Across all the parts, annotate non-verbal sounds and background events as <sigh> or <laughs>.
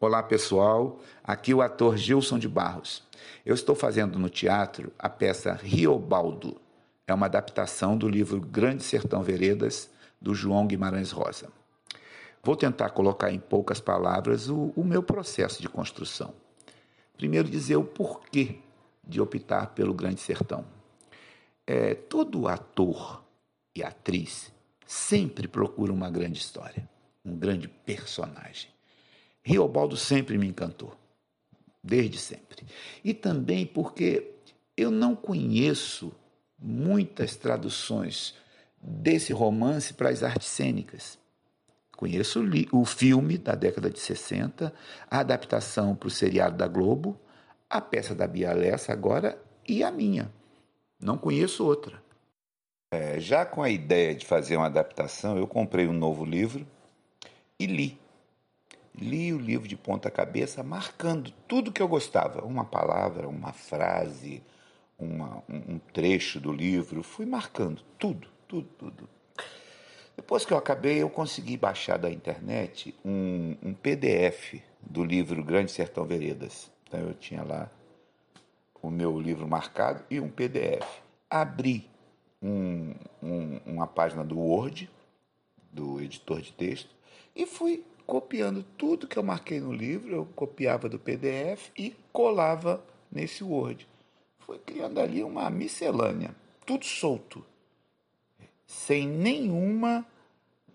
Olá pessoal, aqui o ator Gilson de Barros. Eu estou fazendo no teatro a peça Riobaldo. É uma adaptação do livro Grande Sertão Veredas, do João Guimarães Rosa. Vou tentar colocar em poucas palavras o, o meu processo de construção. Primeiro, dizer o porquê de optar pelo Grande Sertão. É, todo ator e atriz sempre procura uma grande história, um grande personagem. Riobaldo sempre me encantou, desde sempre. E também porque eu não conheço muitas traduções desse romance para as artes cênicas. Conheço o filme da década de 60, a adaptação para o seriado da Globo, a peça da Bia Lessa agora e a minha. Não conheço outra. É, já com a ideia de fazer uma adaptação, eu comprei um novo livro e li li o livro de ponta cabeça, marcando tudo que eu gostava, uma palavra, uma frase, uma, um, trecho do livro, fui marcando tudo, tudo, tudo. Depois que eu acabei, eu consegui baixar da internet um, um PDF do livro Grande Sertão Veredas. Então eu tinha lá o meu livro marcado e um PDF. Abri um, um, uma página do Word, do editor de texto, e fui copiando tudo que eu marquei no livro, eu copiava do PDF e colava nesse Word. Foi criando ali uma miscelânea, tudo solto, sem nenhuma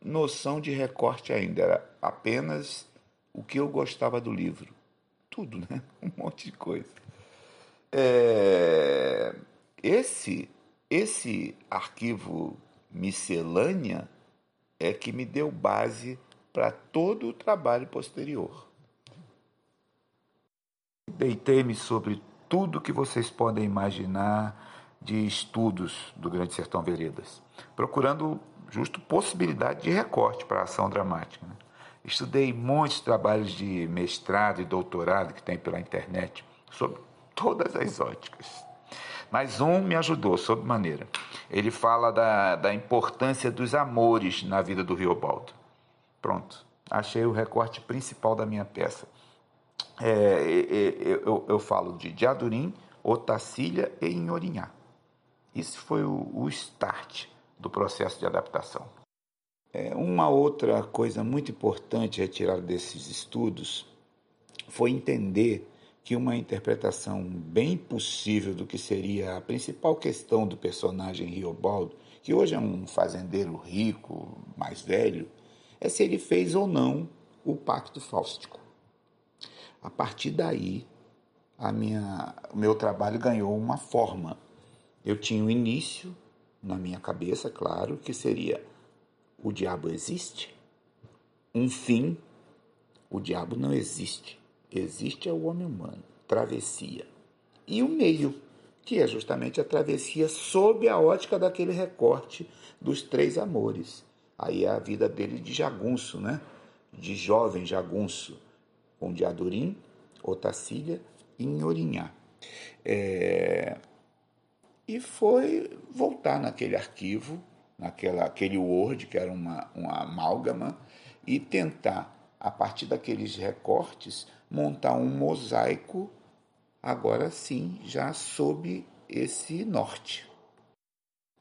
noção de recorte ainda, era apenas o que eu gostava do livro. Tudo, né? <laughs> Um monte de coisa. É... Esse, esse arquivo miscelânea é que me deu base para todo o trabalho posterior. Deitei-me sobre tudo que vocês podem imaginar de estudos do Grande Sertão Veredas, procurando justo possibilidade de recorte para a ação dramática. Né? Estudei muitos trabalhos de mestrado e doutorado que tem pela internet sobre todas as óticas. Mas um me ajudou, sob maneira. Ele fala da, da importância dos amores na vida do Riobaldo. Pronto, achei o recorte principal da minha peça. É, é, é, eu, eu, falo de Diadurim, Otacília e Inhorinhá. Isso foi o, o start do processo de adaptação. É, uma outra coisa muito importante retirada desses estudos foi entender que uma interpretação bem possível do que seria a principal questão do personagem Riobaldo, que hoje é um fazendeiro rico, mais velho, é se ele fez ou não o pacto fáustico. A partir daí, a minha, o meu trabalho ganhou uma forma. Eu tinha um início na minha cabeça, claro, que seria o diabo existe. Um fim, o diabo não existe. Existe é o homem humano, travessia. E o meio, que é justamente a travessia sob a ótica daquele recorte dos três amores. Aí é a vida dele de jagunço, né? De jovem jagunço, com Diadorim, Otacília e Inhorinhá. É... E foi voltar naquele arquivo, naquela, aquele Word, que era uma, uma amálgama, e tentar, a partir daqueles recortes, montar um mosaico, agora sim, já sob esse norte.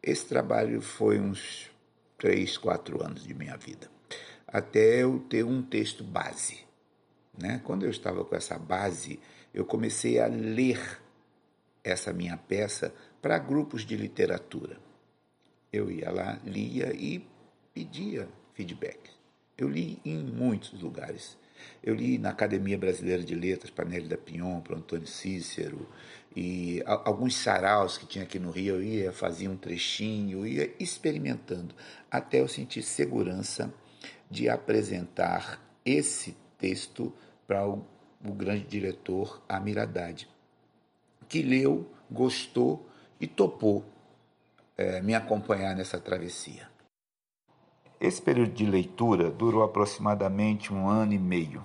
Esse trabalho foi uns três, quatro anos de minha vida, até eu ter um texto base. Né? Quando eu estava com essa base, eu comecei a ler essa minha peça para grupos de literatura. Eu ia lá, lia e pedia feedback. Eu li em muitos lugares. Eu li na Academia Brasileira de Letras, para Nélida Pinhon, para Antônio Cícero, e alguns saraus que tinha aqui no Rio, eu ia, fazia um trechinho, ia experimentando, até eu sentir segurança de apresentar esse texto para o, o grande diretor Amir Haddad, que leu, gostou e topou é, me acompanhar nessa travessia. Esse período de leitura durou aproximadamente um ano e meio.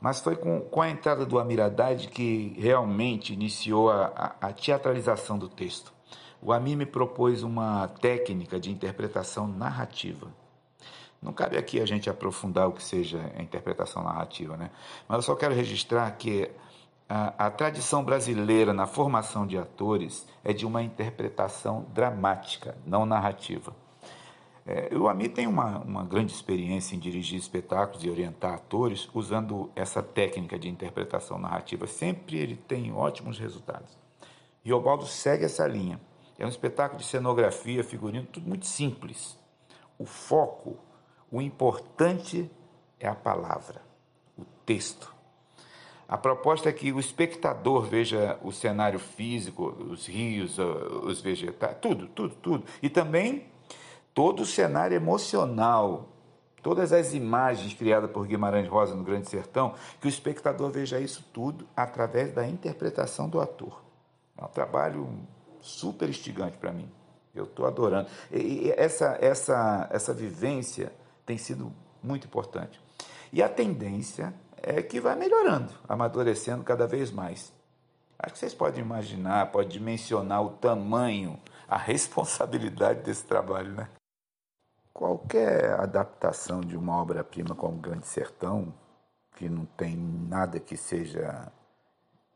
Mas foi com, com a entrada do Amir Haddad que realmente iniciou a, a, a teatralização do texto. O Amir me propôs uma técnica de interpretação narrativa. Não cabe aqui a gente aprofundar o que seja a interpretação narrativa, né? Mas eu só quero registrar que a, a, tradição brasileira na formação de atores é de uma interpretação dramática, não narrativa. É, o Ami tem uma, uma grande experiência em dirigir espetáculos e orientar atores usando essa técnica de interpretação narrativa. Sempre ele tem ótimos resultados. E o Baldo segue essa linha. É um espetáculo de cenografia, figurino, tudo muito simples. O foco, o importante é a palavra, o texto. A proposta é que o espectador veja o cenário físico, os rios, os vegetais, tudo, tudo, tudo. E também todo o cenário emocional, todas as imagens criadas por Guimarães Rosa no Grande Sertão, que o espectador veja isso tudo através da interpretação do ator. É um trabalho super instigante para mim. Eu estou adorando. E essa, essa, essa vivência tem sido muito importante. E a tendência é que vai melhorando, amadurecendo cada vez mais. Acho que vocês podem imaginar, podem dimensionar o tamanho, a <laughs> responsabilidade desse trabalho, né? Qualquer adaptação de uma obra-prima como Grande Sertão, que não tem nada que seja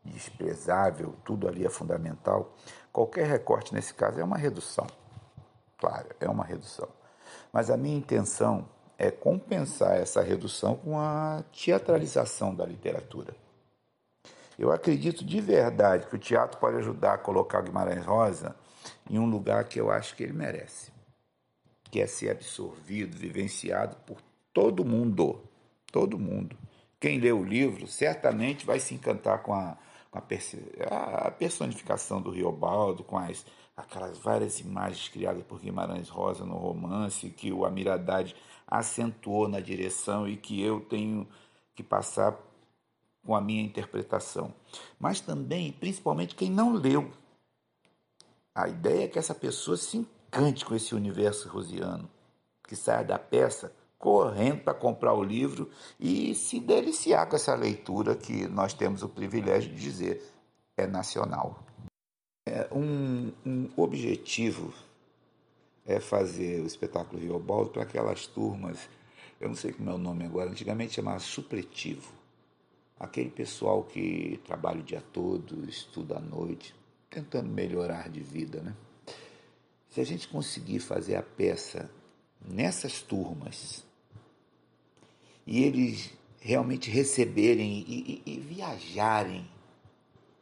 desprezável, tudo ali é fundamental, qualquer recorte nesse caso é uma redução. Claro, é uma redução. Mas a minha intenção é compensar essa redução com a teatralização da literatura. Eu acredito de verdade que o teatro pode ajudar a colocar Guimarães Rosa em um lugar que eu acho que ele merece que é ser absorvido, vivenciado por todo mundo. Todo mundo. Quem lê o livro certamente vai se encantar com a, com a, a personificação do Riobaldo, com as, aquelas várias imagens criadas por Guimarães Rosa no romance, que o Amir Haddad acentuou na direção e que eu tenho que passar com a minha interpretação. Mas também, principalmente, quem não leu. A ideia é que essa pessoa se com esse universo rosiano, que saia da peça correndo para comprar o livro e se deliciar com essa leitura que nós temos o privilégio de dizer é nacional. É um, um objetivo é fazer o espetáculo Rio Baldo para aquelas turmas, eu não sei como é o nome agora, antigamente chamava supletivo. Aquele pessoal que trabalha o dia todo, estuda à noite, tentando melhorar de vida, né? Se a gente conseguir fazer a peça nessas turmas e eles realmente receberem e, e, e viajarem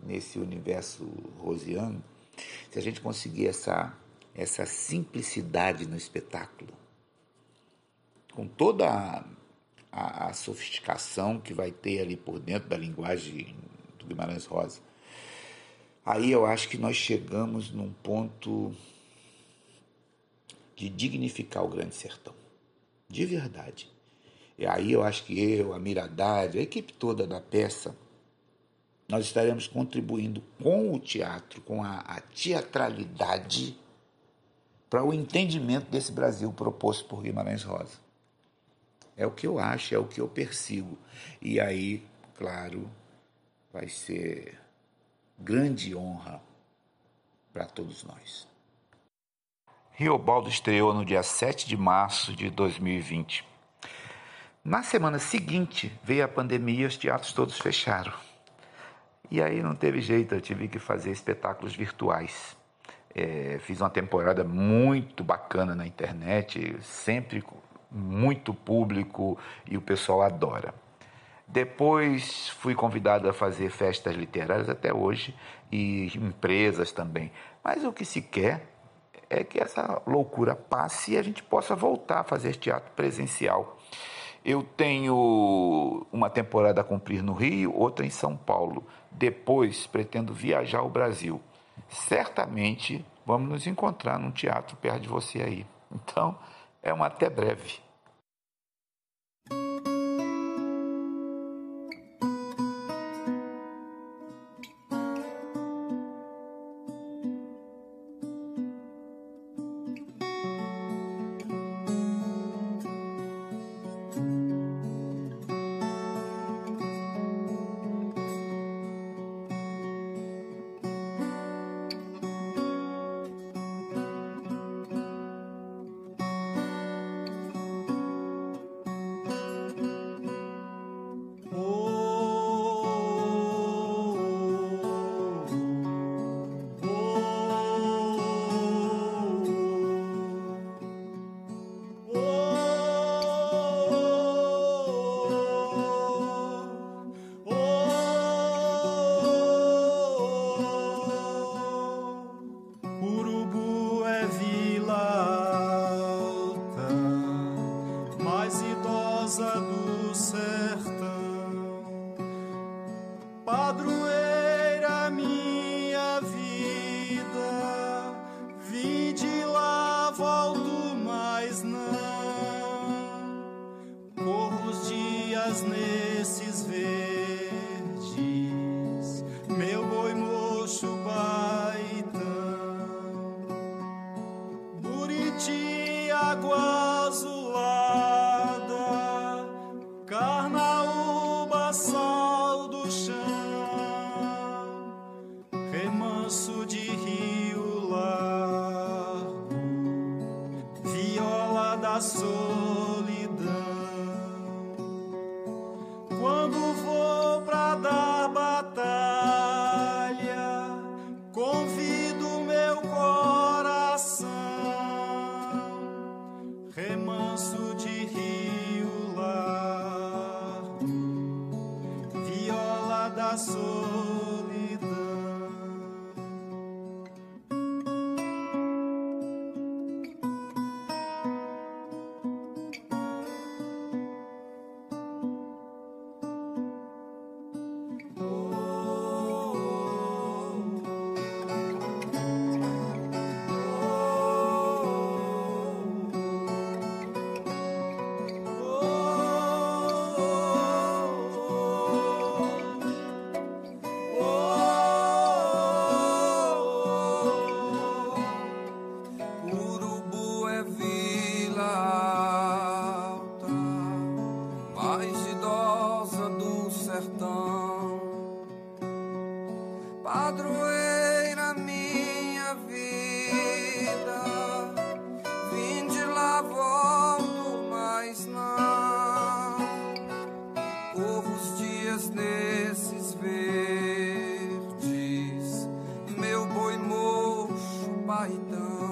nesse universo rosiano, se a gente conseguir essa, essa simplicidade no espetáculo, com toda a, a, a, sofisticação que vai ter ali por dentro da linguagem do Guimarães Rosa, aí eu acho que nós chegamos num ponto de dignificar o Grande Sertão. De verdade. E aí eu acho que eu, a Miradade, a equipe toda da peça, nós estaremos contribuindo com o teatro, com a, a teatralidade, para o entendimento desse Brasil proposto por Guimarães Rosa. É o que eu acho, é o que eu persigo. E aí, claro, vai ser grande honra para todos nós. Riobaldo estreou no dia 7 de março de 2020. Na semana seguinte veio a pandemia e os teatros todos fecharam. E aí não teve jeito, eu tive que fazer espetáculos virtuais. É, fiz uma temporada muito bacana na internet, sempre muito público e o pessoal adora. Depois fui convidado a fazer festas literárias até hoje e empresas também. Mas o que se quer é que essa loucura passe e a gente possa voltar a fazer teatro presencial. Eu tenho uma temporada a cumprir no Rio, outra em São Paulo. Depois pretendo viajar ao Brasil. Certamente vamos nos encontrar num teatro perto de você aí. Então, é um até breve. Nesses verdes, meu boi mocho baitão, Buriti água azulada, carnaúba sal do chão, remanso de rio largo, viola da solidão. Mocho,